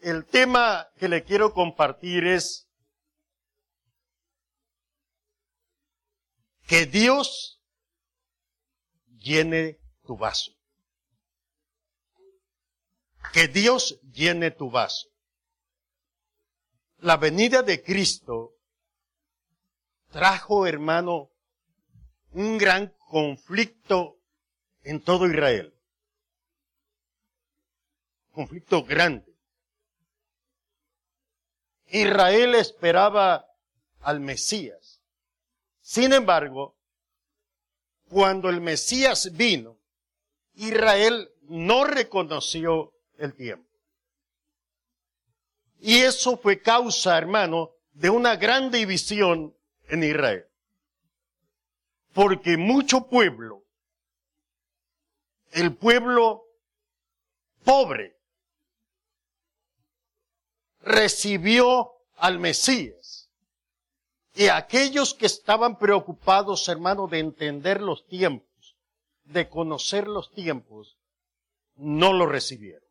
el tema que le quiero compartir es que Dios llene tu vaso. Que Dios llene tu vaso. La venida de Cristo trajo, hermano, un gran conflicto en todo Israel. Conflicto grande. Israel esperaba al Mesías. Sin embargo, cuando el Mesías vino, Israel no reconoció el tiempo. Y eso fue causa, hermano, de una gran división en Israel. Porque mucho pueblo, el pueblo pobre, recibió al Mesías. Y aquellos que estaban preocupados, hermano, de entender los tiempos, de conocer los tiempos, no lo recibieron.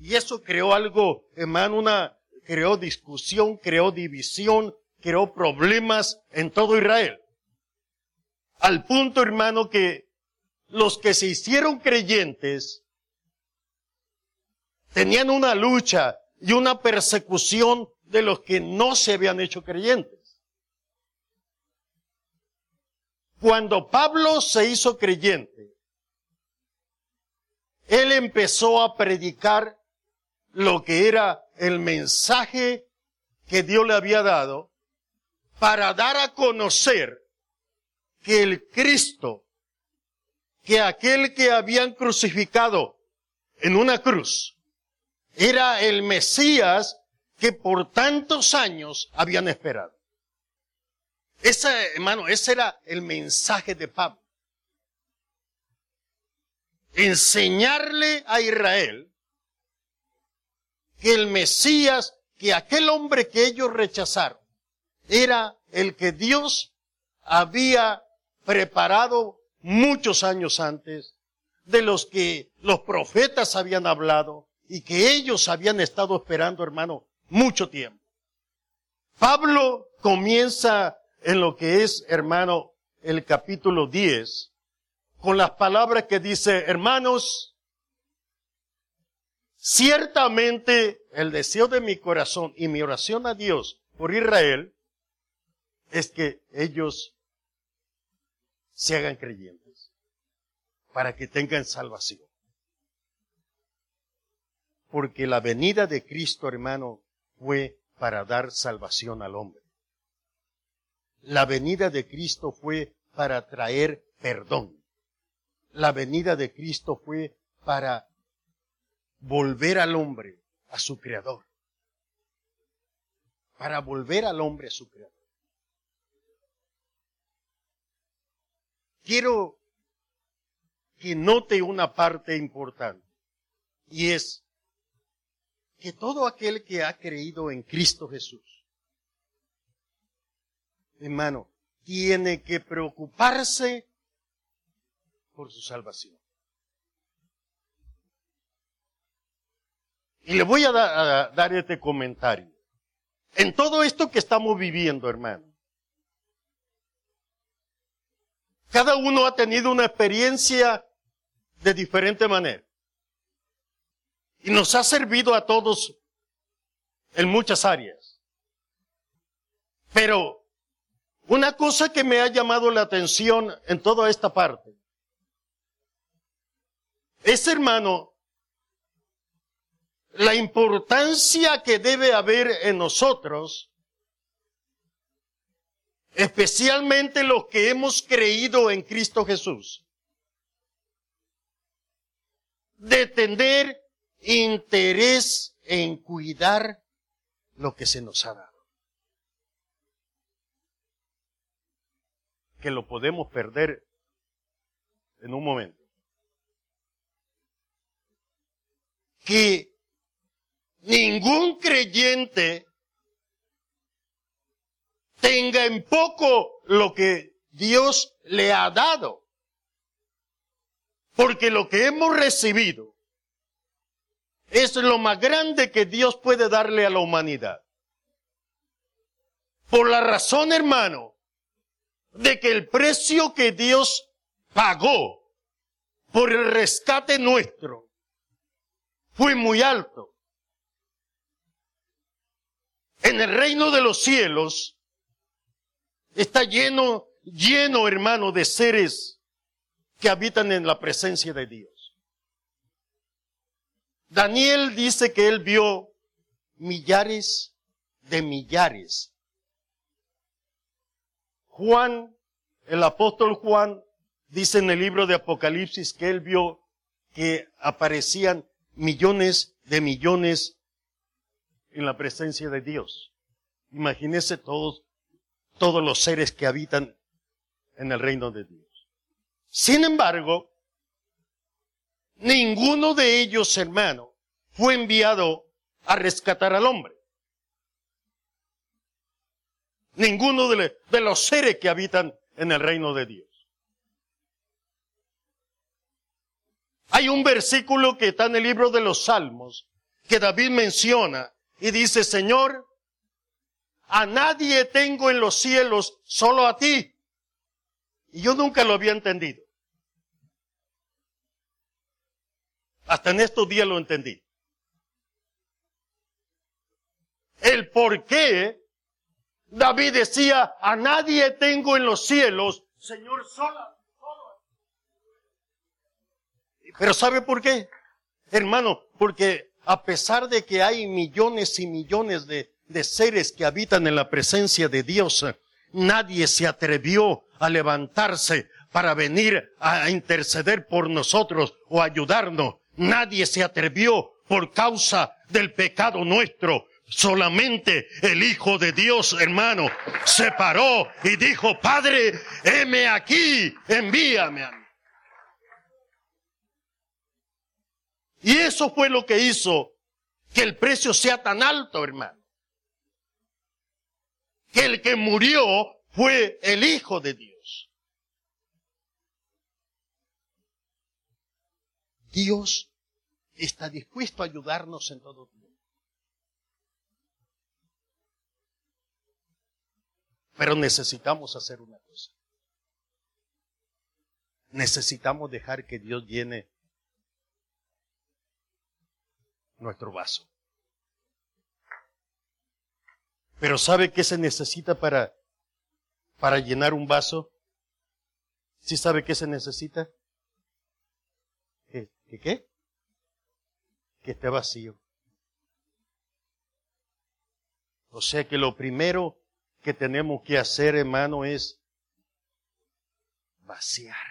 Y eso creó algo, hermano, una, creó discusión, creó división, creó problemas en todo Israel. Al punto, hermano, que los que se hicieron creyentes tenían una lucha y una persecución de los que no se habían hecho creyentes. Cuando Pablo se hizo creyente, él empezó a predicar lo que era el mensaje que Dios le había dado para dar a conocer que el Cristo, que aquel que habían crucificado en una cruz, era el Mesías que por tantos años habían esperado. Ese, hermano, ese era el mensaje de Pablo. Enseñarle a Israel que el Mesías, que aquel hombre que ellos rechazaron, era el que Dios había preparado muchos años antes, de los que los profetas habían hablado y que ellos habían estado esperando, hermano, mucho tiempo. Pablo comienza en lo que es, hermano, el capítulo 10, con las palabras que dice, hermanos, ciertamente el deseo de mi corazón y mi oración a Dios por Israel es que ellos se hagan creyentes, para que tengan salvación. Porque la venida de Cristo, hermano, fue para dar salvación al hombre. La venida de Cristo fue para traer perdón. La venida de Cristo fue para volver al hombre a su creador. Para volver al hombre a su creador. Quiero que note una parte importante y es que todo aquel que ha creído en Cristo Jesús, hermano, tiene que preocuparse por su salvación. Y le voy a, dar este comentario. En todo esto que estamos viviendo, hermano, cada uno ha tenido una experiencia de diferente manera. Y nos ha servido a todos en muchas áreas. Pero una cosa que me ha llamado la atención en toda esta parte es, hermano, la importancia que debe haber en nosotros, especialmente los que hemos creído en Cristo Jesús, de tener interés en cuidar lo que se nos ha dado. Que lo podemos perder en un momento. Que ningún creyente tenga en poco lo que Dios le ha dado. Porque lo que hemos recibido es lo más grande que Dios puede darle a la humanidad. Por la razón, hermano, de que el precio que Dios pagó por el rescate nuestro fue muy alto. En el reino de los cielos está lleno, lleno, hermano, de seres que habitan en la presencia de Dios. Daniel dice que él vio millares de millares. Juan, el apóstol Juan, dice en el libro de Apocalipsis que él vio que aparecían millones de millones en la presencia de Dios. Imagínese todos, todos los seres que habitan en el reino de Dios. Sin embargo, ninguno de ellos, hermano, fue enviado a rescatar al hombre. Ninguno de, los seres que habitan en el reino de Dios. Hay un versículo que está en el libro de los Salmos que David menciona y dice, Señor, a nadie tengo en los cielos, solo a ti. Y yo nunca lo había entendido. Hasta en estos días lo entendí. El por qué David decía, a nadie tengo en los cielos, Señor, solo Pero ¿sabe por qué? Hermano, porque a pesar de que hay millones y millones de, de seres que habitan en la presencia de Dios, nadie se atrevió a levantarse para venir a interceder por nosotros o ayudarnos. Nadie se atrevió por causa del pecado nuestro. Solamente el Hijo de Dios, hermano, se paró y dijo, Padre, heme aquí, envíame a mí. Y eso fue lo que hizo que el precio sea tan alto, hermano. Que el que murió fue el Hijo de Dios. Dios está dispuesto a ayudarnos en todo tiempo. Pero necesitamos hacer una cosa. Necesitamos dejar que Dios llene nuestro vaso. Pero ¿sabe qué se necesita para, para llenar un vaso? ¿Sí sabe qué se necesita? ¿Qué, qué? Que esté vacío. O sea que lo primero que tenemos que hacer, hermano, es vaciar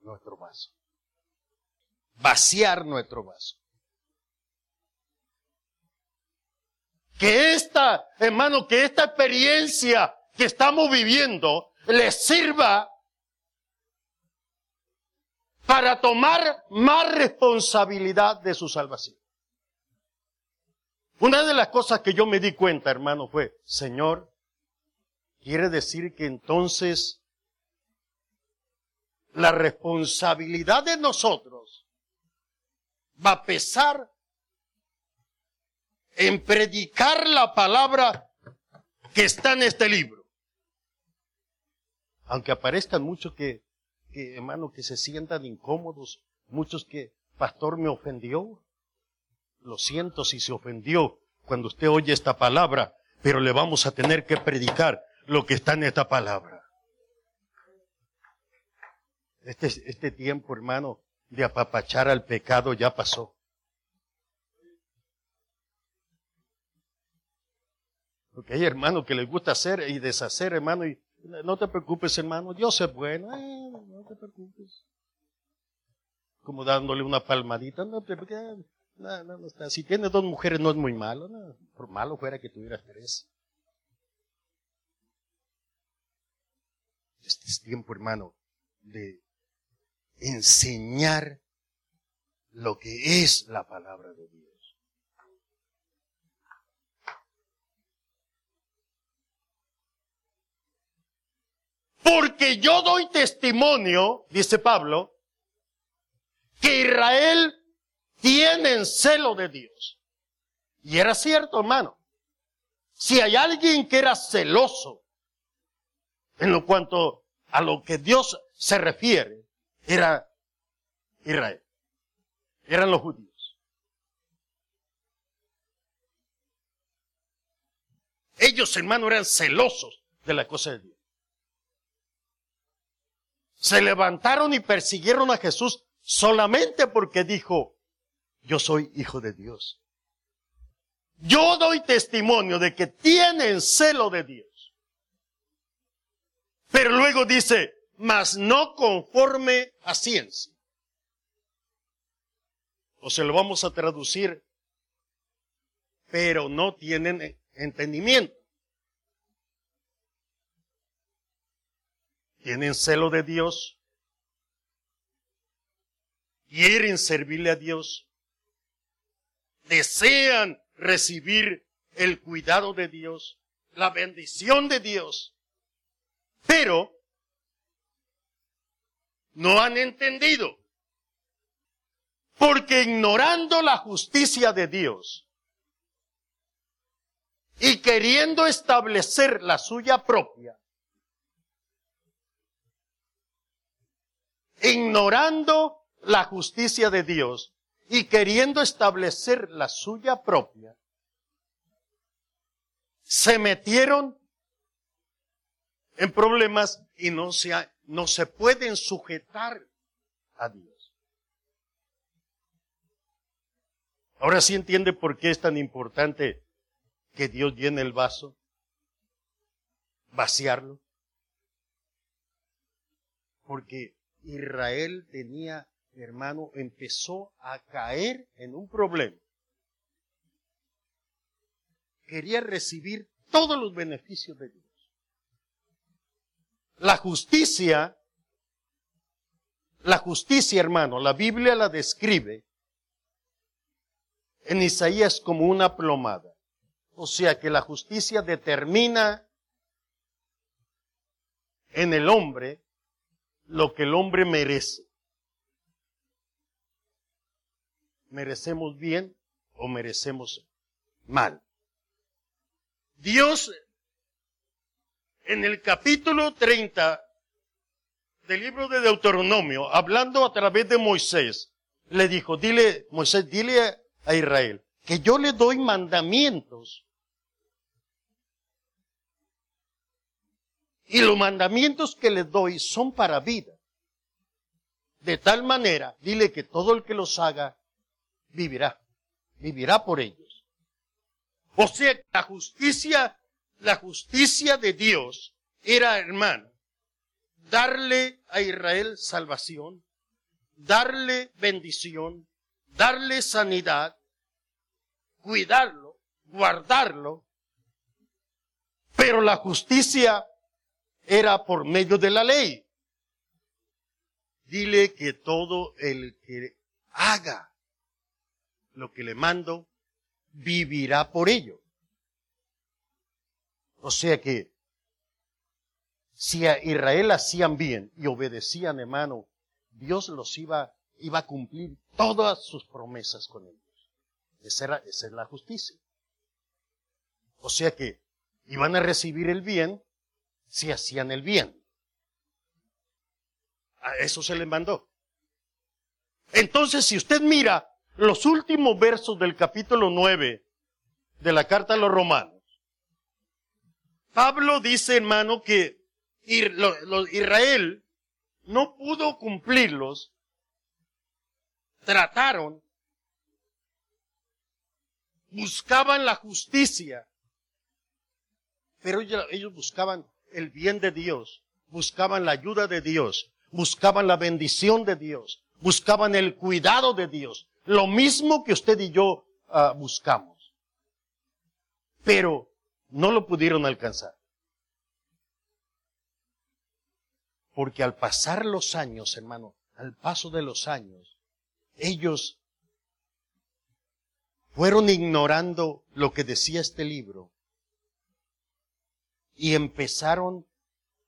nuestro vaso vaciar nuestro vaso. Que esta, hermano, que esta experiencia que estamos viviendo les sirva para tomar más responsabilidad de su salvación. Una de las cosas que yo me di cuenta, hermano, fue, Señor, quiere decir que entonces la responsabilidad de nosotros va a pesar en predicar la palabra que está en este libro. Aunque aparezcan muchos que, que, hermano, que se sientan incómodos, muchos que, pastor, me ofendió. Lo siento si se ofendió cuando usted oye esta palabra, pero le vamos a tener que predicar lo que está en esta palabra. Este, este tiempo, hermano, de apapachar al pecado ya pasó. Porque hay hermanos que les gusta hacer y deshacer, hermano, y no te preocupes, hermano, Dios es bueno, no te preocupes. Como dándole una palmadita, no te. Si tienes dos mujeres no es muy malo, por malo fuera que tuvieras tres. Este es tiempo, hermano, de enseñar lo que es la palabra de Dios. Porque yo doy testimonio, dice Pablo, que Israel tiene celo de Dios. Y era cierto, hermano. Si hay alguien que era celoso en lo cuanto a lo que Dios se refiere, era Israel. Eran los judíos. Ellos, hermano, eran celosos de la cosa de Dios. Se levantaron y persiguieron a Jesús solamente porque dijo, yo soy hijo de Dios. Yo doy testimonio de que tienen celo de Dios. Pero luego dice, mas no conforme a ciencia. O se lo vamos a traducir, pero no tienen entendimiento. Tienen celo de Dios. Quieren servirle a Dios. Desean recibir el cuidado de Dios, la bendición de Dios. Pero no han entendido. Porque ignorando la justicia de Dios, y queriendo establecer la suya propia, ignorando la justicia de Dios y queriendo establecer la suya propia, se metieron en problemas y no se, no se pueden sujetar a Dios. Ahora sí entiende por qué es tan importante que Dios llene el vaso, vaciarlo. Porque Israel tenía, hermano, empezó a caer en un problema. Quería recibir todos los beneficios de Dios. La justicia, la justicia, hermano, la Biblia la describe en Isaías como una plomada. O sea que la justicia determina en el hombre lo que el hombre merece. ¿Merecemos bien o merecemos mal? Dios en el capítulo 30 del libro de Deuteronomio, hablando a través de Moisés, le dijo, dile, Moisés, dile a Israel, que yo le doy mandamientos Y los mandamientos que les doy son para vida. De tal manera, dile que todo el que los haga vivirá. Vivirá por ellos. O sea, la justicia, la justicia de Dios era, hermano, darle a Israel salvación, darle bendición, darle sanidad, cuidarlo, guardarlo. Pero la justicia era por medio de la ley. Dile que todo el que haga lo que le mando, vivirá por ello. O sea que, si a Israel hacían bien y obedecían, hermano, Dios los iba, iba a cumplir todas sus promesas con ellos. Esa, era, esa es la justicia. O sea que iban a recibir el bien si hacían el bien. A eso se le mandó. Entonces, si usted mira los últimos versos del capítulo 9 de la carta a los romanos, Pablo dice, hermano, que Israel no pudo cumplirlos, trataron, buscaban la justicia, pero ellos buscaban el bien de Dios, buscaban la ayuda de Dios, buscaban la bendición de Dios, buscaban el cuidado de Dios, lo mismo que usted y yo ah, buscamos. Pero no lo pudieron alcanzar. Porque al pasar los años, hermano, al paso de los años, ellos fueron ignorando lo que decía este libro y empezaron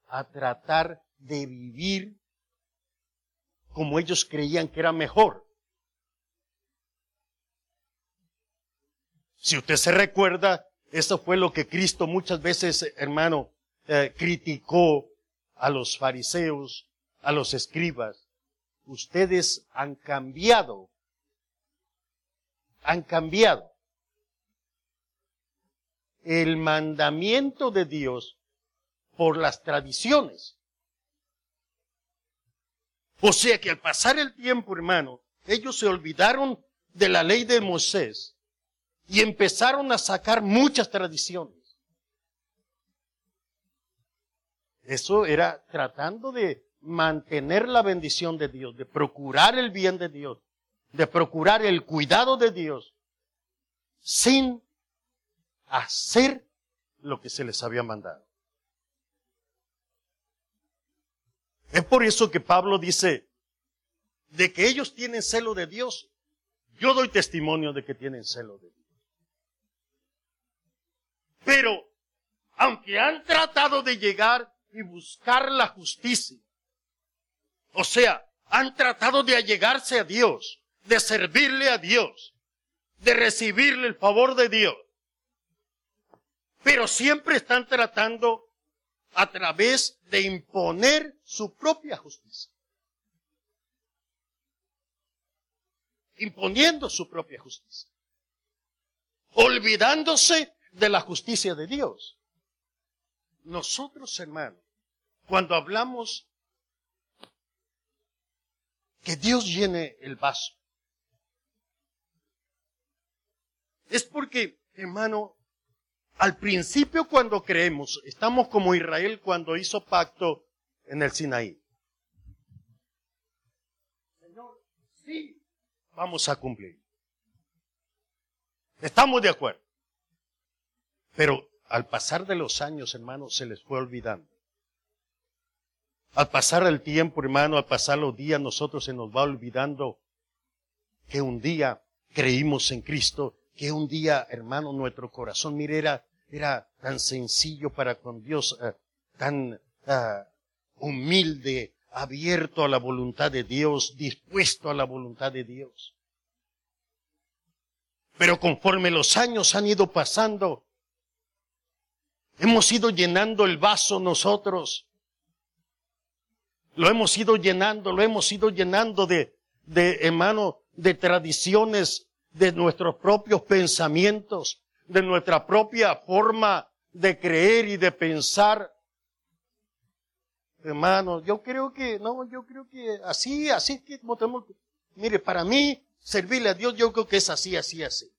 a tratar de vivir como ellos creían que era mejor. Si usted se recuerda, eso fue lo que Cristo muchas veces, hermano, eh, criticó a los fariseos, a los escribas. Ustedes han cambiado, han cambiado el mandamiento de Dios por las tradiciones. O sea que al pasar el tiempo, hermano, ellos se olvidaron de la ley de Moisés y empezaron a sacar muchas tradiciones. Eso era tratando de mantener la bendición de Dios, de procurar el bien de Dios, de procurar el cuidado de Dios, sin hacer lo que se les había mandado. Es por eso que Pablo dice, de que ellos tienen celo de Dios, yo doy testimonio de que tienen celo de Dios. Pero, aunque han tratado de llegar y buscar la justicia, o sea, han tratado de allegarse a Dios, de servirle a Dios, de recibirle el favor de Dios, pero siempre están tratando a través de imponer su propia justicia. Imponiendo su propia justicia. Olvidándose de la justicia de Dios. Nosotros, hermanos, cuando hablamos que Dios llene el vaso, es porque, hermano, al principio cuando creemos, estamos como Israel cuando hizo pacto en el Sinaí. Señor, sí, vamos a cumplir. Estamos de acuerdo. Pero al pasar de los años, hermano, se les fue olvidando. Al pasar el tiempo, hermano, al pasar los días, nosotros se nos va olvidando que un día creímos en Cristo, que un día, hermano, nuestro corazón, mire, era era tan sencillo para con Dios, eh, tan uh, humilde, abierto a la voluntad de Dios, dispuesto a la voluntad de Dios. Pero conforme los años han ido pasando, hemos ido llenando el vaso nosotros. Lo hemos ido llenando, lo hemos ido llenando de, de hermano, de tradiciones, de nuestros propios pensamientos, de nuestra propia forma de creer y de pensar. Hermano, yo creo que, no, yo creo que así, así que mire, para mí, servirle a Dios, yo creo que es así, así, así.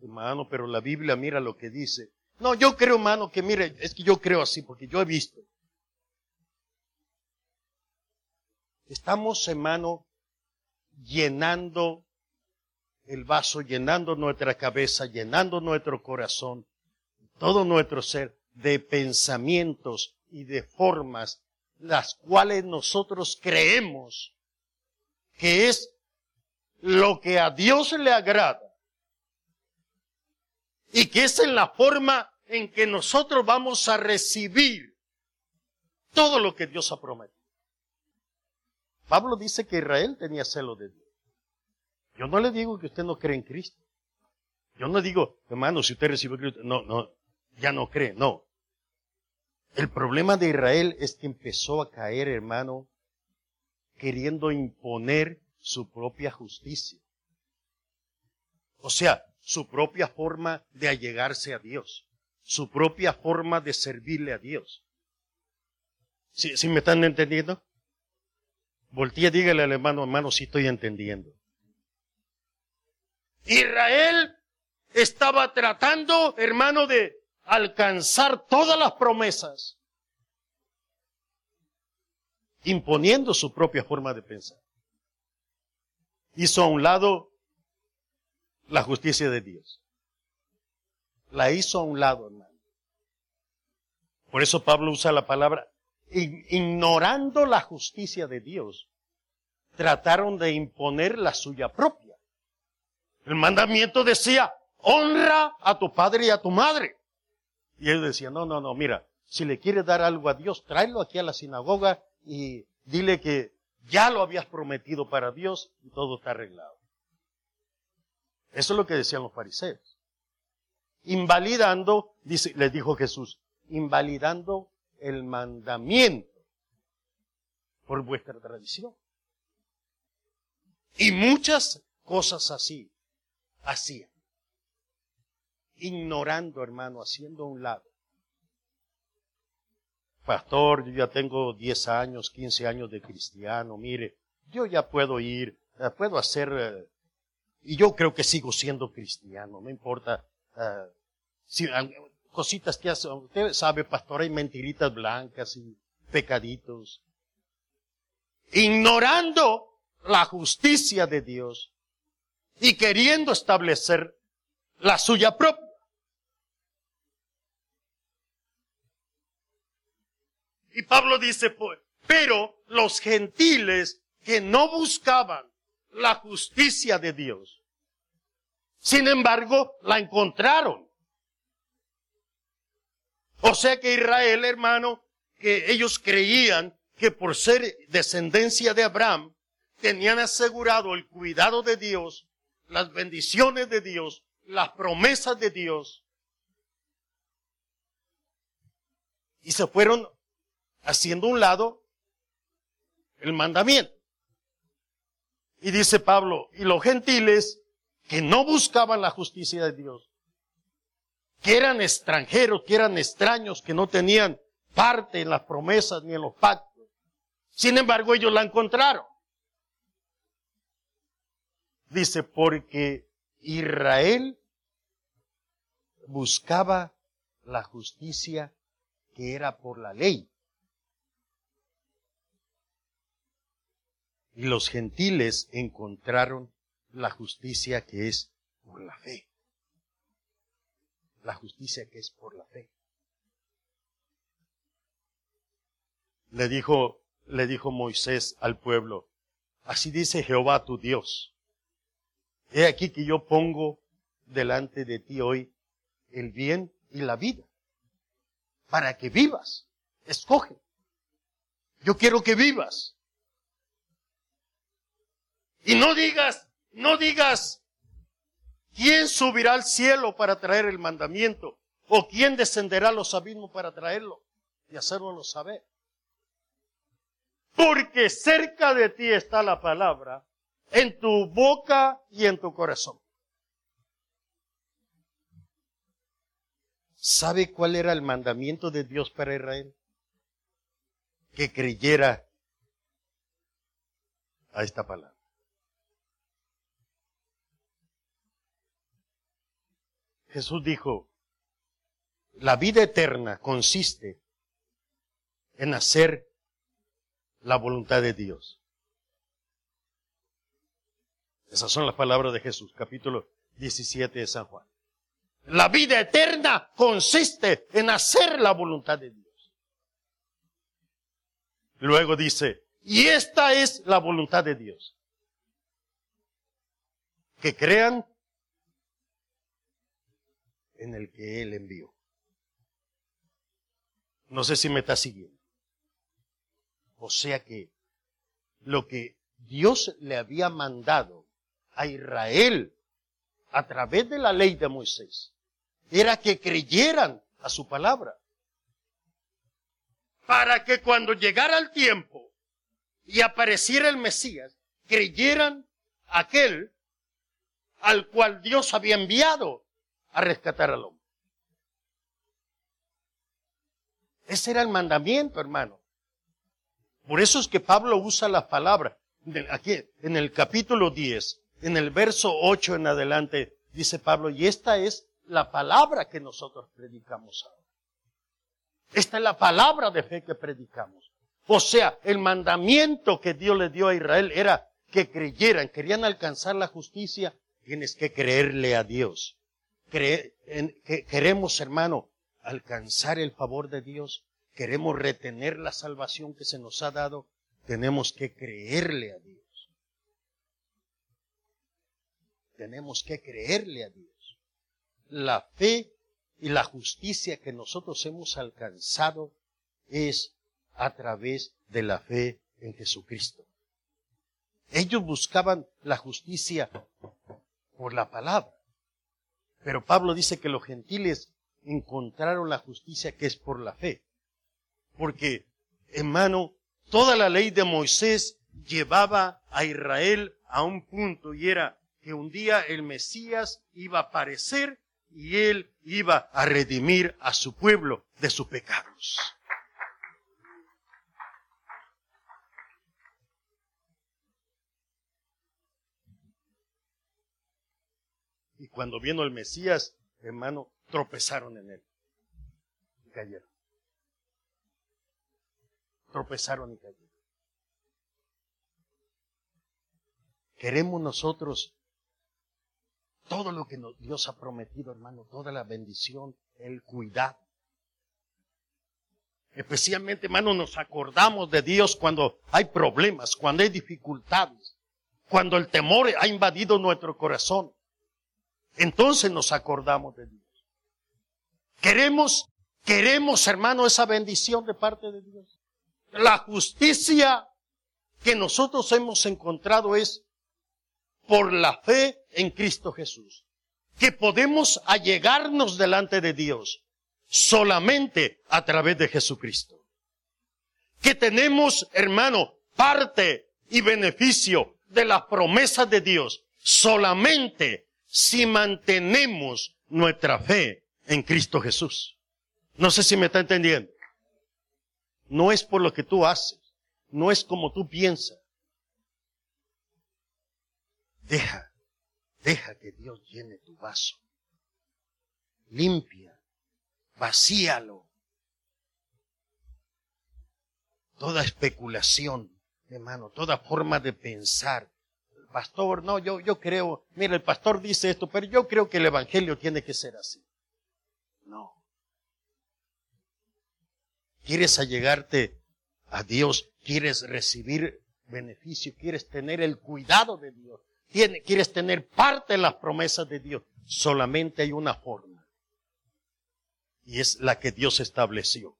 Hermano, pero la Biblia mira lo que dice. No, yo creo, hermano, que mire, es que yo creo así, porque yo he visto. Estamos, hermano, llenando el vaso, llenando nuestra cabeza, llenando nuestro corazón, todo nuestro ser de pensamientos y de formas, las cuales nosotros creemos que es lo que a Dios le agrada y que es en la forma en que nosotros vamos a recibir todo lo que Dios ha prometido. Pablo dice que Israel tenía celo de Dios. Yo no le digo que usted no cree en Cristo. Yo no digo, hermano, si usted recibe Cristo, no, no, ya no cree, no. El problema de Israel es que empezó a caer, hermano, queriendo imponer su propia justicia. O sea, su propia forma de allegarse a Dios, su propia forma de servirle a Dios. ¿Sí, me están entendiendo? Voltía, dígale al hermano, hermano, si estoy entendiendo. Israel estaba tratando, hermano, de alcanzar todas las promesas, imponiendo su propia forma de pensar. Hizo a un lado la justicia de Dios. La hizo a un lado, hermano. Por eso Pablo usa la palabra, ignorando la justicia de Dios, trataron de imponer la suya propia. El mandamiento decía, honra a tu padre y a tu madre. Y él decía, no, no, no, mira, si le quieres dar algo a Dios, tráelo aquí a la sinagoga y dile que Ya lo habías prometido para Dios y todo está arreglado. Eso es lo que decían los fariseos. Invalidando, les dijo Jesús, invalidando el mandamiento por vuestra tradición. Y muchas cosas así hacían. Ignorando, hermano, haciendo a un lado. Pastor, yo ya tengo 10 años, 15 años de cristiano, mire, yo ya puedo ir, eh, puedo hacer, eh, y yo creo que sigo siendo cristiano, no importa, eh, si, cositas que hace, usted sabe, pastor, hay mentiritas blancas y pecaditos. Ignorando la justicia de Dios y queriendo establecer la suya propia. Y Pablo dice, pues, pero los gentiles que no buscaban la justicia de Dios, sin embargo, la encontraron. O sea que Israel, hermano, que ellos creían que por ser descendencia de Abraham, tenían asegurado el cuidado de Dios, las bendiciones de Dios, las promesas de Dios. Y se fueron haciendo un lado el mandamiento. Y dice Pablo, y los gentiles que no buscaban la justicia de Dios, que eran extranjeros, que eran extraños, que no tenían parte en las promesas ni en los pactos, sin embargo ellos la encontraron. Dice, porque Israel buscaba la justicia que era por la ley. Y los gentiles encontraron la justicia que es por la fe. La justicia que es por la fe. Le dijo, le dijo Moisés al pueblo, así dice Jehová tu Dios He aquí que yo pongo delante de ti hoy el bien y la vida, para que vivas. Escoge. Yo quiero que vivas. Y no digas, no digas, ¿quién subirá al cielo para traer el mandamiento? ¿O quién descenderá a los abismos para traerlo? Y hacerlo saber. Porque cerca de ti está la palabra en tu boca y en tu corazón. ¿Sabe cuál era el mandamiento de Dios para Israel? Que creyera a esta palabra. Jesús dijo, la vida eterna consiste en hacer la voluntad de Dios. Esas son las palabras de Jesús, capítulo 17 de San Juan. La vida eterna consiste en hacer la voluntad de Dios. Luego dice, y esta es la voluntad de Dios. Que crean en el que Él envió. No sé si me está siguiendo. O sea que lo que Dios le había mandado a Israel a través de la ley de Moisés era que creyeran a su palabra. Para que cuando llegara el tiempo y apareciera el Mesías, creyeran aquel al cual Dios había enviado a rescatar al hombre. Ese era el mandamiento, hermano. Por eso es que Pablo usa la palabra aquí en el capítulo 10 en el verso 8 en adelante, dice Pablo, y esta es la palabra que nosotros predicamos ahora. Esta es la palabra de fe que predicamos. O sea, el mandamiento que Dios le dio a Israel era que creyeran, querían alcanzar la justicia, tienes que creerle a Dios. queremos, hermano, alcanzar el favor de Dios, queremos retener la salvación que se nos ha dado, tenemos que creerle a Dios. Tenemos que creerle a Dios. La fe y la justicia que nosotros hemos alcanzado es a través de la fe en Jesucristo. Ellos buscaban la justicia por la palabra. Pero Pablo dice que los gentiles encontraron la justicia que es por la fe. Porque, hermano, toda la ley de Moisés llevaba a Israel a un punto y era que un día el Mesías iba a aparecer y él iba a redimir a su pueblo de sus pecados. Y cuando vino el Mesías, hermano, tropezaron en él. Y cayeron. Tropezaron y cayeron. Queremos nosotros todo lo que Dios ha prometido, hermano, toda la bendición, el cuidado. Especialmente, hermano, nos acordamos de Dios cuando hay problemas, cuando hay dificultades, cuando el temor ha invadido nuestro corazón. Entonces nos acordamos de Dios. Queremos, queremos, hermano, esa bendición de parte de Dios. La justicia que nosotros hemos encontrado es por la fe en Cristo Jesús. Que podemos allegarnos delante de Dios solamente a través de Jesucristo. Que tenemos, hermano, parte y beneficio de las promesas de Dios solamente si mantenemos nuestra fe en Cristo Jesús. No sé si me está entendiendo. No es por lo que tú haces, no es como tú piensas. Deja, deja que Dios llene tu vaso. Limpia, vacíalo. Toda especulación, hermano, toda forma de pensar, pastor, no, yo, yo creo, mira, el pastor dice esto, pero yo creo que el Evangelio tiene que ser así. No. ¿Quieres allegarte a Dios? ¿Quieres recibir beneficio? ¿Quieres tener el cuidado de Dios? ¿Quieres tener parte en las promesas de Dios? Solamente hay una forma. Y es la que Dios estableció.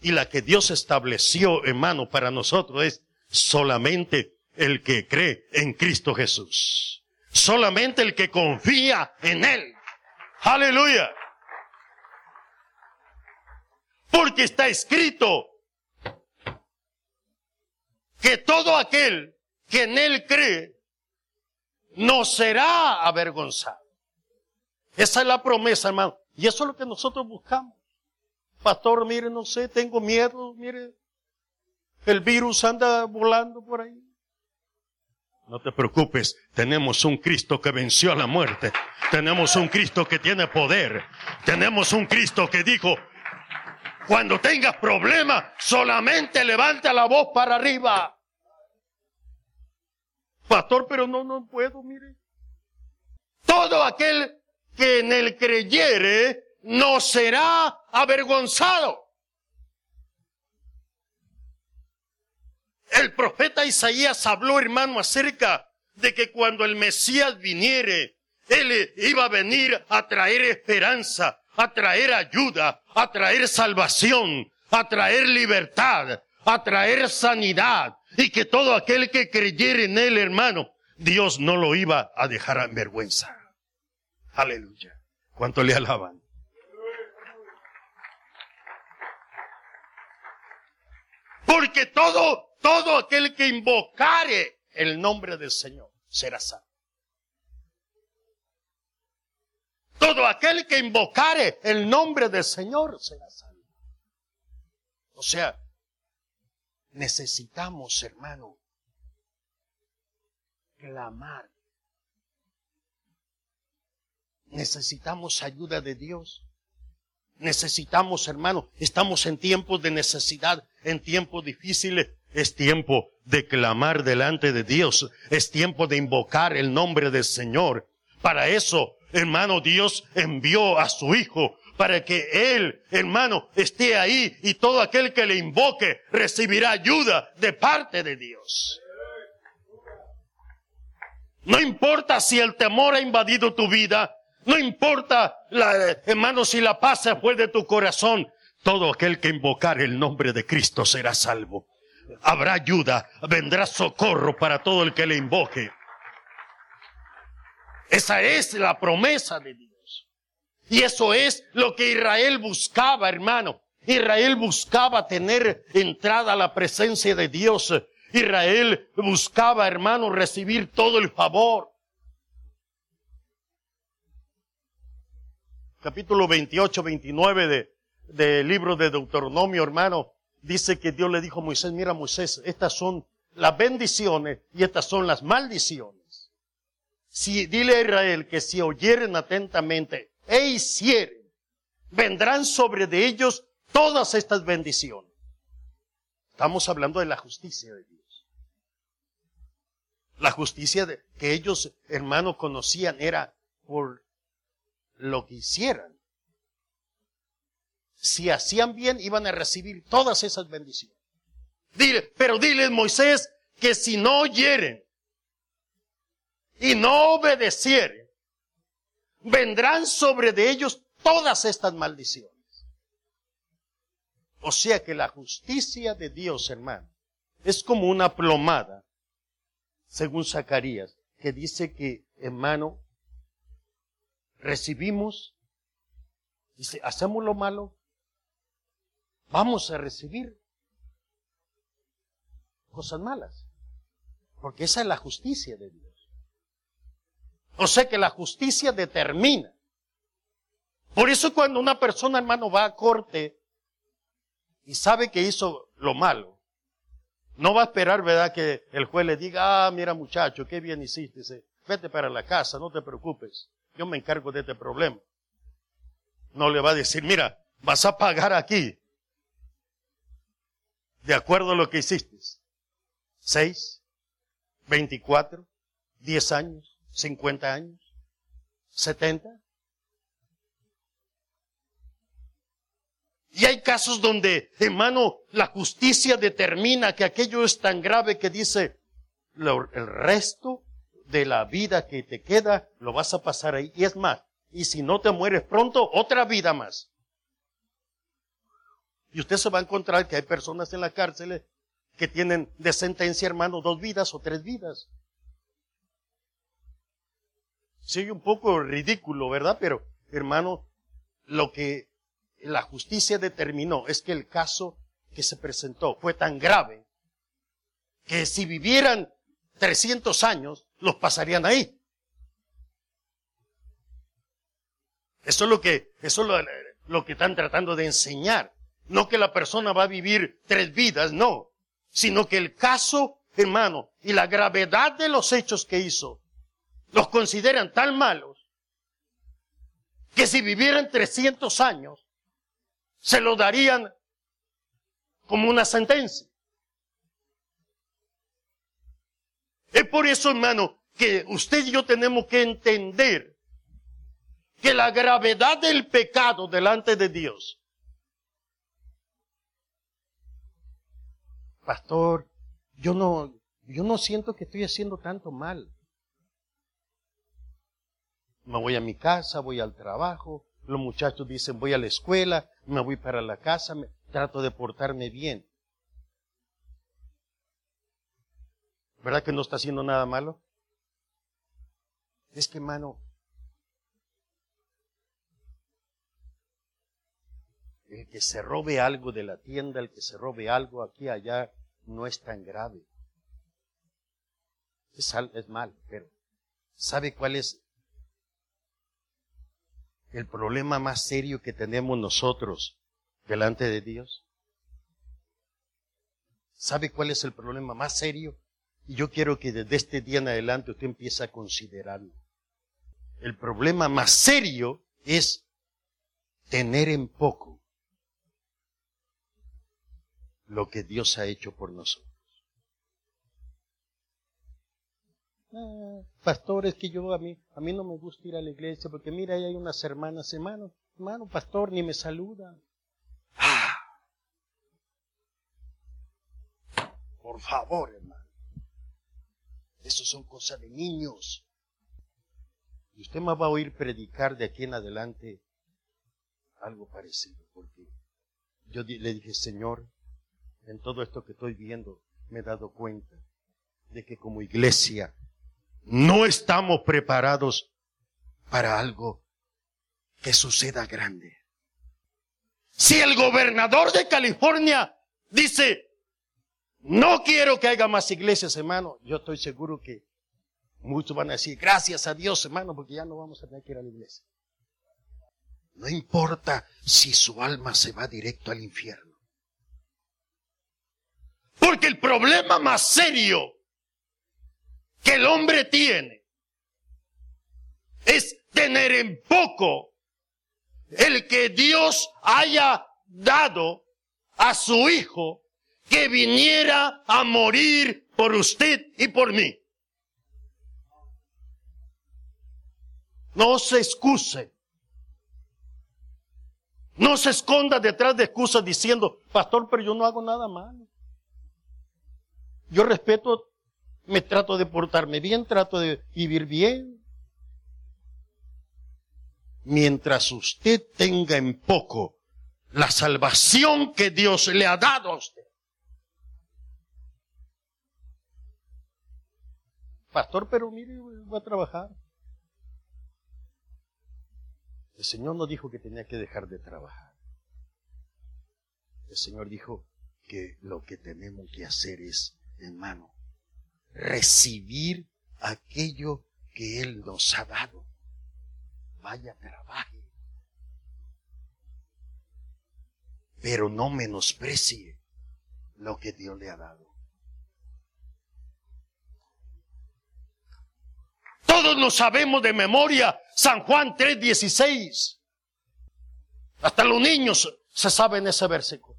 Y la que Dios estableció, hermano, para nosotros es solamente el que cree en Cristo Jesús. Solamente el que confía en Él. Aleluya. Porque está escrito que todo aquel que en Él cree no será avergonzado. Esa es la promesa, hermano. Y eso es lo que nosotros buscamos. Pastor, mire, no sé, tengo miedo, mire, el virus anda volando por ahí. No te preocupes, tenemos un Cristo que venció a la muerte. Tenemos un Cristo que tiene poder. Tenemos un Cristo que dijo, cuando tengas problemas, solamente levanta la voz para arriba. Pastor, pero no, no puedo, mire. Todo aquel que en él creyere no será avergonzado. El profeta Isaías habló, hermano, acerca de que cuando el Mesías viniere, Él iba a venir a traer esperanza, a traer ayuda, a traer salvación, a traer libertad, a traer sanidad, y que todo aquel que creyere en Él, hermano, Dios no lo iba a dejar en vergüenza. Aleluya. ¿Cuánto le alaban? Porque todo todo aquel que invocare el nombre del Señor será salvo. Todo aquel que invocare el nombre del Señor será salvo. O sea, necesitamos, hermano, clamar. Necesitamos ayuda de Dios. Necesitamos, hermano, estamos en tiempos de necesidad, en tiempos difíciles. Es tiempo de clamar delante de Dios. Es tiempo de invocar el nombre del Señor. Para eso, hermano, Dios envió a su Hijo para que Él, hermano, esté ahí y todo aquel que le invoque recibirá ayuda de parte de Dios. No importa si el temor ha invadido tu vida, no importa, hermano, si la paz se fue de tu corazón, todo aquel que invocar el nombre de Cristo será salvo. habrá ayuda, vendrá socorro para todo el que le invoque. Esa es la promesa de Dios. Y eso es lo que Israel buscaba, hermano. Israel buscaba tener entrada a la presencia de Dios. Israel buscaba, hermano, recibir todo el favor. Capítulo 28, 29 de, del libro de Deuteronomio, hermano, dice que Dios le dijo a Moisés, mira Moisés, estas son las bendiciones y estas son las maldiciones. Si, dile a Israel que si oyeren atentamente e hicieren, vendrán sobre de ellos todas estas bendiciones. Estamos hablando de la justicia de Dios. La justicia de, que ellos, hermanos, conocían era por lo que hicieran. Si hacían bien, iban a recibir todas esas bendiciones. Dile, pero dile Moisés que si no oyeren y no obedecieren, vendrán sobre de ellos todas estas maldiciones. O sea que la justicia de Dios, hermano, es como una plomada, según Zacarías, que dice que, hermano, recibimos, dice, hacemos lo malo, vamos a recibir cosas malas. Porque esa es la justicia de Dios. O sea que la justicia determina. Por eso cuando una persona, hermano, va a corte y sabe que hizo lo malo, no va a esperar, ¿verdad?, que el juez le diga, ah, mira muchacho, qué bien hiciste, vete para la casa, no te preocupes, yo me encargo de este problema. No le va a decir, mira, vas a pagar aquí, de acuerdo a lo que hiciste. Seis, veinticuatro, diez años, cincuenta años, setenta. Y hay casos donde, hermano, la justicia determina que aquello es tan grave que dice, el resto de la vida que te queda lo vas a pasar ahí. Y es más, y si no te mueres pronto, otra vida más. Y usted se va a encontrar que hay personas en la cárcel que tienen de sentencia, hermano, dos vidas o tres vidas. Sigue un poco ridículo, ¿verdad? Pero, hermano, lo que la justicia determinó es que el caso que se presentó fue tan grave que si vivieran 300 años, los pasarían ahí. Eso es lo que, eso es lo, lo que están tratando de enseñar. No que la persona va a vivir tres vidas, no. Sino que el caso, hermano, y la gravedad de los hechos que hizo, los consideran tan malos que si vivieran 300 años, se lo darían como una sentencia. Es por eso, hermano, que usted y yo tenemos que entender que la gravedad del pecado delante de Dios. Pastor, yo no, yo no siento que estoy haciendo tanto mal. Me voy a mi casa, voy al trabajo, los muchachos dicen voy a la escuela, me voy para la casa, me, trato de portarme bien. ¿Verdad que no está haciendo nada malo? Es que, hermano, el que se robe algo de la tienda, el que se robe algo aquí allá, no es tan grave. Es, es mal, pero ¿sabe cuál es el problema más serio que tenemos nosotros delante de Dios? ¿Sabe cuál es el problema más serio? Y yo quiero que desde este día en adelante usted empiece a considerarlo. El problema más serio es tener en poco lo que Dios ha hecho por nosotros. Ah, pastor, es que yo a mí, a mí no me gusta ir a la iglesia porque mira, ahí hay unas hermanas, hermano, hermano, pastor, ni me saludan. Ah. Por favor, hermano. Eso son cosas de niños. Y usted me va a oír predicar de aquí en adelante algo parecido, porque yo le dije, Señor, en todo esto que estoy viendo, me he dado cuenta de que como iglesia no estamos preparados para algo que suceda grande. Si el gobernador de California dice, no quiero que haya más iglesias, hermano, yo estoy seguro que muchos van a decir, gracias a Dios, hermano, porque ya no vamos a tener que ir a la iglesia. No importa si su alma se va directo al infierno. Porque el problema más serio que el hombre tiene es tener en poco el que Dios haya dado a su Hijo que viniera a morir por usted y por mí. No se excuse. No se esconda detrás de excusas diciendo, pastor, pero yo no hago nada malo. Yo respeto, me trato de portarme bien, trato de vivir bien. Mientras usted tenga en poco la salvación que Dios le ha dado a usted. Pastor, pero mire, voy a trabajar. El Señor no dijo que tenía que dejar de trabajar. El Señor dijo que lo que tenemos que hacer es hermano, recibir aquello que Él nos ha dado. Vaya, trabaje. Pero no menosprecie lo que Dios le ha dado. Todos lo sabemos de memoria, San Juan 3:16. Hasta los niños se saben ese versículo.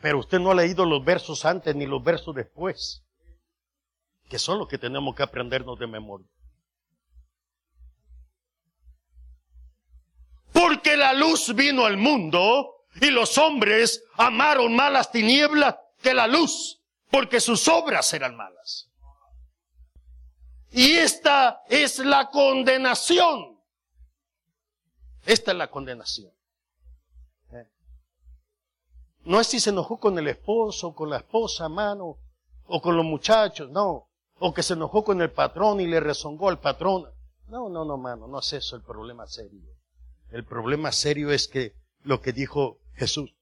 Pero usted no ha leído los versos antes ni los versos después, que son los que tenemos que aprendernos de memoria. Porque la luz vino al mundo y los hombres amaron más las tinieblas que la luz, porque sus obras eran malas. Y esta es la condenación. Esta es la condenación. No es si se enojó con el esposo, con la esposa, mano, o con los muchachos, no. O que se enojó con el patrón y le rezongó al patrón. No, no, no, mano, no es eso el problema serio. El problema serio es que lo que dijo Jesús.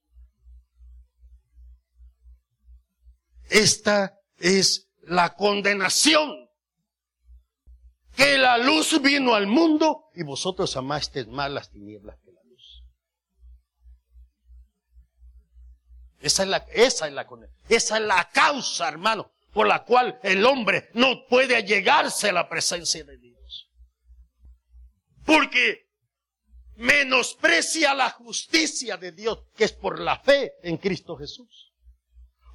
Esta es la condenación. Que la luz vino al mundo y vosotros amasteis más las tinieblas Esa es la, esa es la, esa es la causa, hermano, por la cual el hombre no puede llegarse a la presencia de Dios. Porque menosprecia la justicia de Dios, que es por la fe en Cristo Jesús.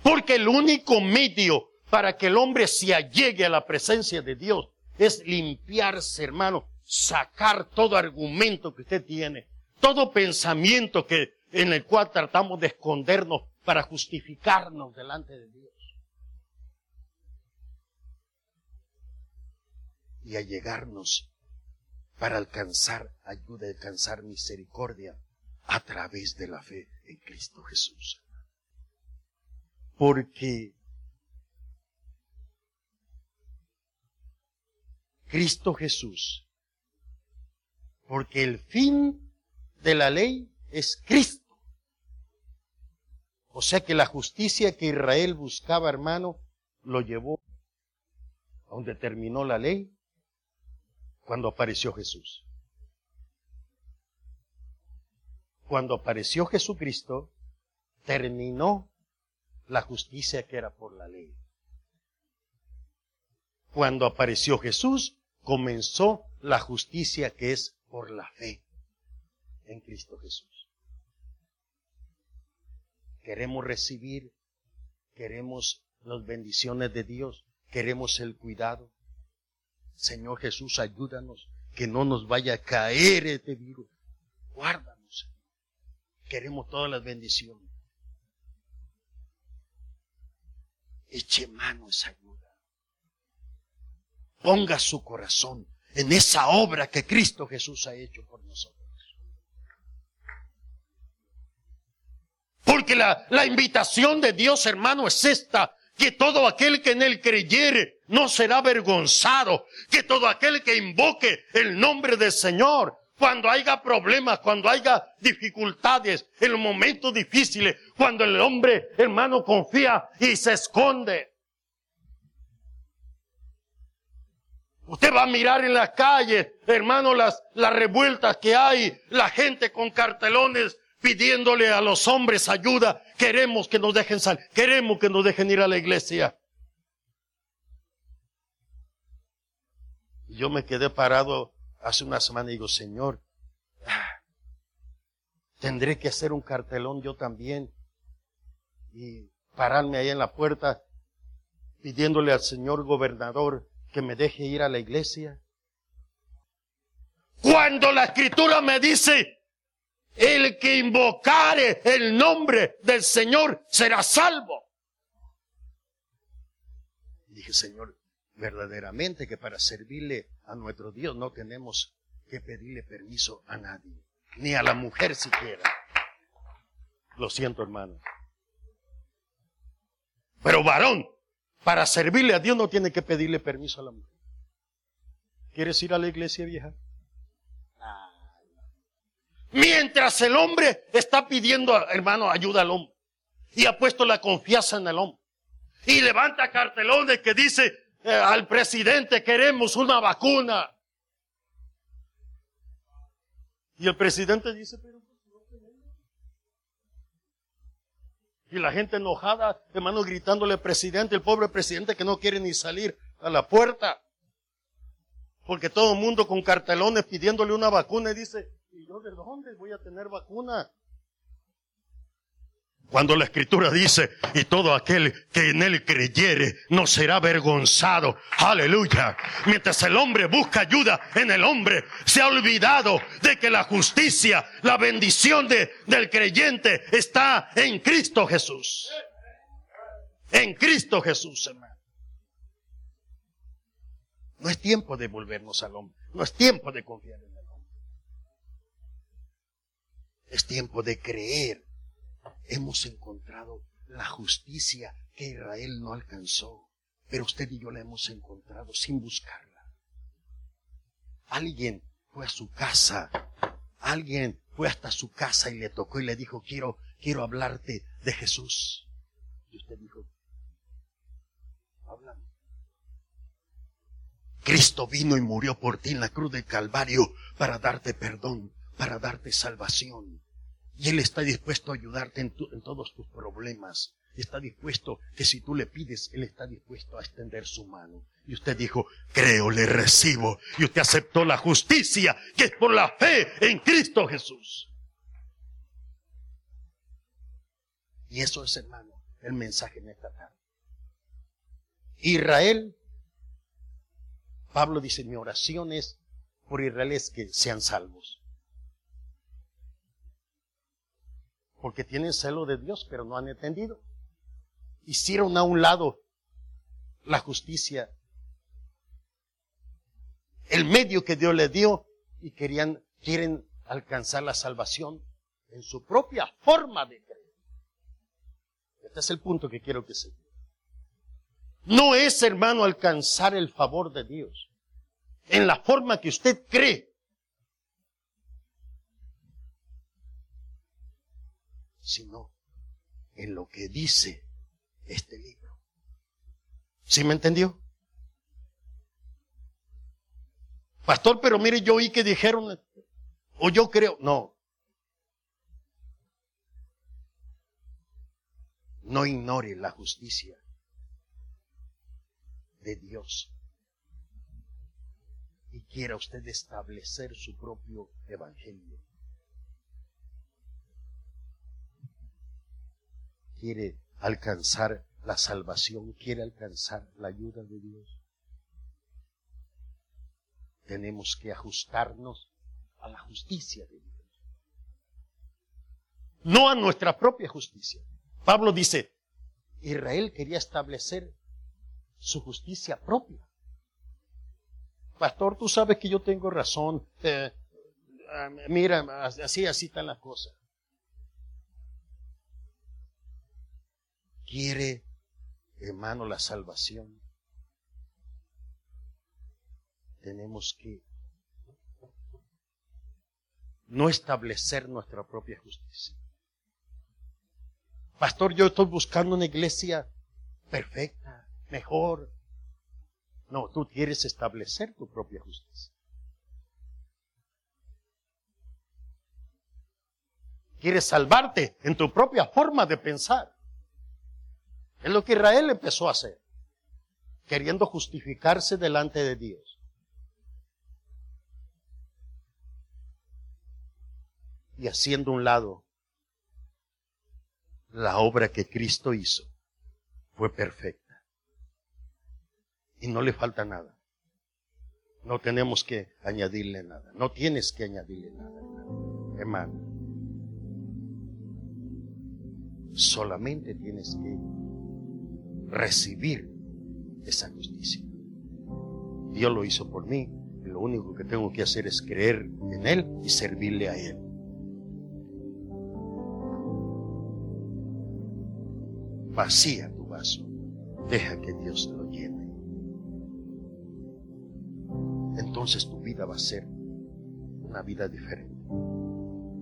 Porque el único medio para que el hombre se allegue a la presencia de Dios es limpiarse, hermano, sacar todo argumento que usted tiene, todo pensamiento que en el cual tratamos de escondernos para justificarnos delante de Dios. Y a llegarnos para alcanzar ayuda, alcanzar misericordia a través de la fe en Cristo Jesús. Porque Cristo Jesús, porque el fin de la ley es Cristo. O sea que la justicia que Israel buscaba, hermano, lo llevó a donde terminó la ley cuando apareció Jesús. Cuando apareció Jesucristo, terminó la justicia que era por la ley. Cuando apareció Jesús, comenzó la justicia que es por la fe en Cristo Jesús queremos recibir, queremos las bendiciones de Dios, queremos el cuidado. Señor Jesús, ayúdanos que no nos vaya a caer este virus. Guárdanos. Queremos todas las bendiciones. Eche mano esa ayuda. Ponga su corazón en esa obra que Cristo Jesús ha hecho por nosotros. Porque la, la invitación de Dios, hermano, es esta, que todo aquel que en él creyere no será avergonzado, que todo aquel que invoque el nombre del Señor, cuando haya problemas, cuando haya dificultades, en momentos difíciles, cuando el hombre, hermano, confía y se esconde. Usted va a mirar en las calles, hermano, las, las revueltas que hay, la gente con cartelones pidiéndole a los hombres ayuda. Queremos que nos dejen salir, queremos que nos dejen ir a la iglesia. Yo me quedé parado hace una semana y digo, Señor, tendré que hacer un cartelón yo también y pararme ahí en la puerta pidiéndole al señor gobernador que me deje ir a la iglesia. Cuando la escritura me dice, el que invocare el nombre del Señor será salvo. Y dije, Señor, verdaderamente que para servirle a nuestro Dios no tenemos que pedirle permiso a nadie, ni a la mujer siquiera. Lo siento, hermano. Pero varón, para servirle a Dios no tiene que pedirle permiso a la mujer. ¿Quieres ir a la iglesia vieja? Mientras el hombre está pidiendo, hermano, ayuda al hombre. Y ha puesto la confianza en el hombre. Y levanta cartelones que dice eh, al presidente queremos una vacuna. Y el presidente dice, pero Y la gente enojada, hermano, gritándole al presidente, el pobre presidente que no quiere ni salir a la puerta. Porque todo el mundo con cartelones pidiéndole una vacuna y dice, ¿y yo de dónde voy a tener vacuna? Cuando la escritura dice, y todo aquel que en él creyere no será avergonzado. Aleluya. Mientras el hombre busca ayuda en el hombre, se ha olvidado de que la justicia, la bendición de, del creyente está en Cristo Jesús. En Cristo Jesús, hermano. No es tiempo de volvernos al hombre. No es tiempo de confiar en el hombre. Es tiempo de creer hemos encontrado la justicia que Israel no alcanzó, pero usted y yo la hemos encontrado sin buscarla. Alguien fue a su casa, alguien fue hasta su casa y le tocó y le dijo, quiero, quiero hablarte de Jesús. Y usted dijo, háblame. Cristo vino y murió por ti en la cruz del Calvario para darte perdón, para darte salvación. Y Él está dispuesto a ayudarte en, todos tus problemas. Está dispuesto que si tú le pides, Él está dispuesto a extender su mano. Y usted dijo, creo, le recibo. Y usted aceptó la justicia que es por la fe en Cristo Jesús. Y eso es, hermano, el mensaje en esta tarde. Israel, Pablo dice, mi oración es por Israel es que sean salvos. Porque tienen celo de Dios, pero no han entendido. Hicieron a un lado la justicia, el medio que Dios les dio y querían, quieren alcanzar la salvación en su propia forma de creer. Este es el punto que quiero que se No es, hermano, alcanzar el favor de Dios en la forma que usted cree sino en lo que dice este libro. ¿Sí me entendió? Pastor, pero mire, yo oí que dijeron, o yo creo, no. No ignore la justicia de Dios. Y quiera usted establecer su propio evangelio. Quiere alcanzar la salvación, quiere alcanzar la ayuda de Dios, tenemos que ajustarnos a la justicia de Dios. No a nuestra propia justicia. Pablo dice, Israel quería establecer su justicia propia. Pastor, tú sabes que yo tengo razón. Eh, ah, mira, así, así están las cosas. Quiere, hermano, la salvación, tenemos que no establecer nuestra propia justicia. Pastor, yo estoy buscando una iglesia perfecta, mejor. No, tú quieres establecer tu propia justicia. Quieres salvarte en tu propia forma de pensar. Es lo que Israel empezó a hacer, queriendo justificarse delante de Dios. Y haciendo un lado la obra que Cristo hizo fue perfecta. Y no le falta nada. No tenemos que añadirle nada. No tienes que añadirle nada, hermano. Solamente tienes que recibir esa justicia. Dios lo hizo por mí. Y lo único que tengo que hacer es creer en Él y servirle a Él. Vacía tu vaso. Deja que Dios lo llene. Entonces tu vida va a ser una vida diferente.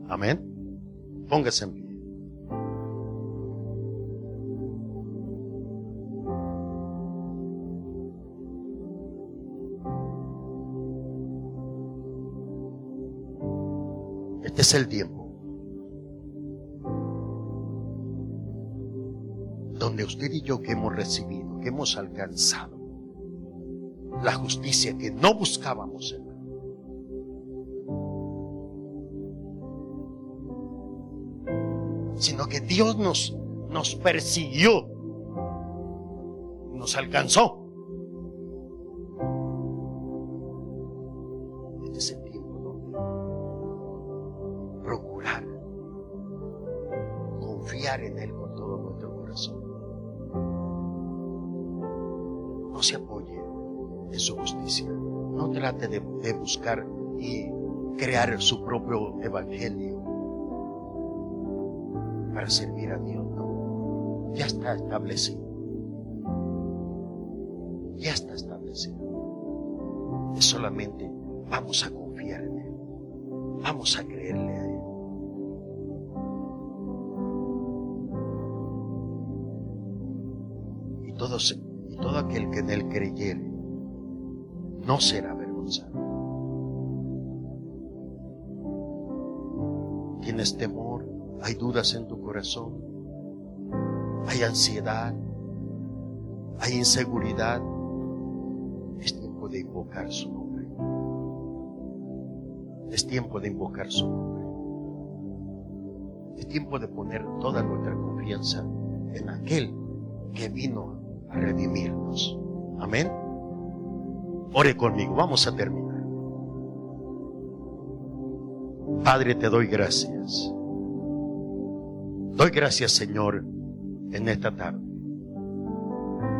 Amén. Póngase en pie. Es el tiempo donde usted y yo que hemos recibido, que hemos alcanzado la justicia que no buscábamos. Sino que Dios nos, nos persiguió, nos alcanzó. Evangelio para servir a Dios. No, ya está establecido. En tu corazón, hay ansiedad, hay inseguridad. Es tiempo de invocar su nombre. Es tiempo de invocar su nombre. Es tiempo de poner toda nuestra confianza en aquel que vino a redimirnos. Amén. Ore conmigo, vamos a terminar. Padre, te doy gracias. Doy gracias, Señor, en esta tarde.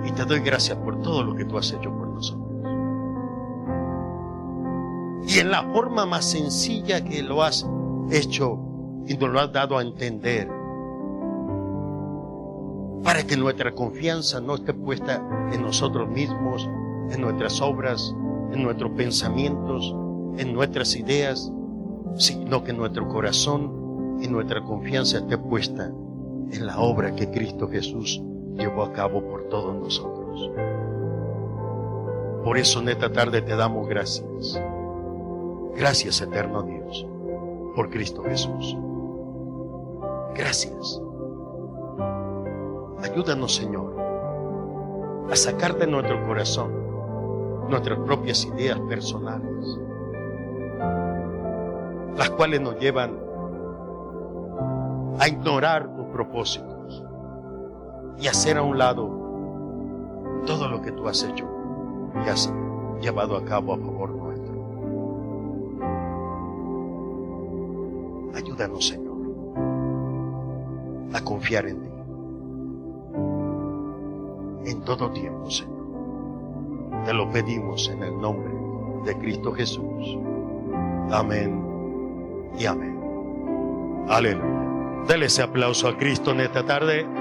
Y te doy gracias por todo lo que tú has hecho por nosotros. Y en la forma más sencilla que lo has hecho y nos lo has dado a entender, para que nuestra confianza no esté puesta en nosotros mismos, en nuestras obras, en nuestros pensamientos, en nuestras ideas, sino que nuestro corazón y nuestra confianza esté puesta en la obra que Cristo Jesús llevó a cabo por todos nosotros. Por eso en esta tarde te damos gracias. Gracias, eterno Dios, por Cristo Jesús. Gracias. Ayúdanos, Señor, a sacar de nuestro corazón nuestras propias ideas personales, las cuales nos llevan a ignorar tus propósitos y hacer a un lado todo lo que tú has hecho y has llevado a cabo a favor nuestro. Ayúdanos, Señor, a confiar en ti. En todo tiempo, Señor. Te lo pedimos en el nombre de Cristo Jesús. Amén y amén. Aleluya. Dele ese aplauso a Cristo en esta tarde.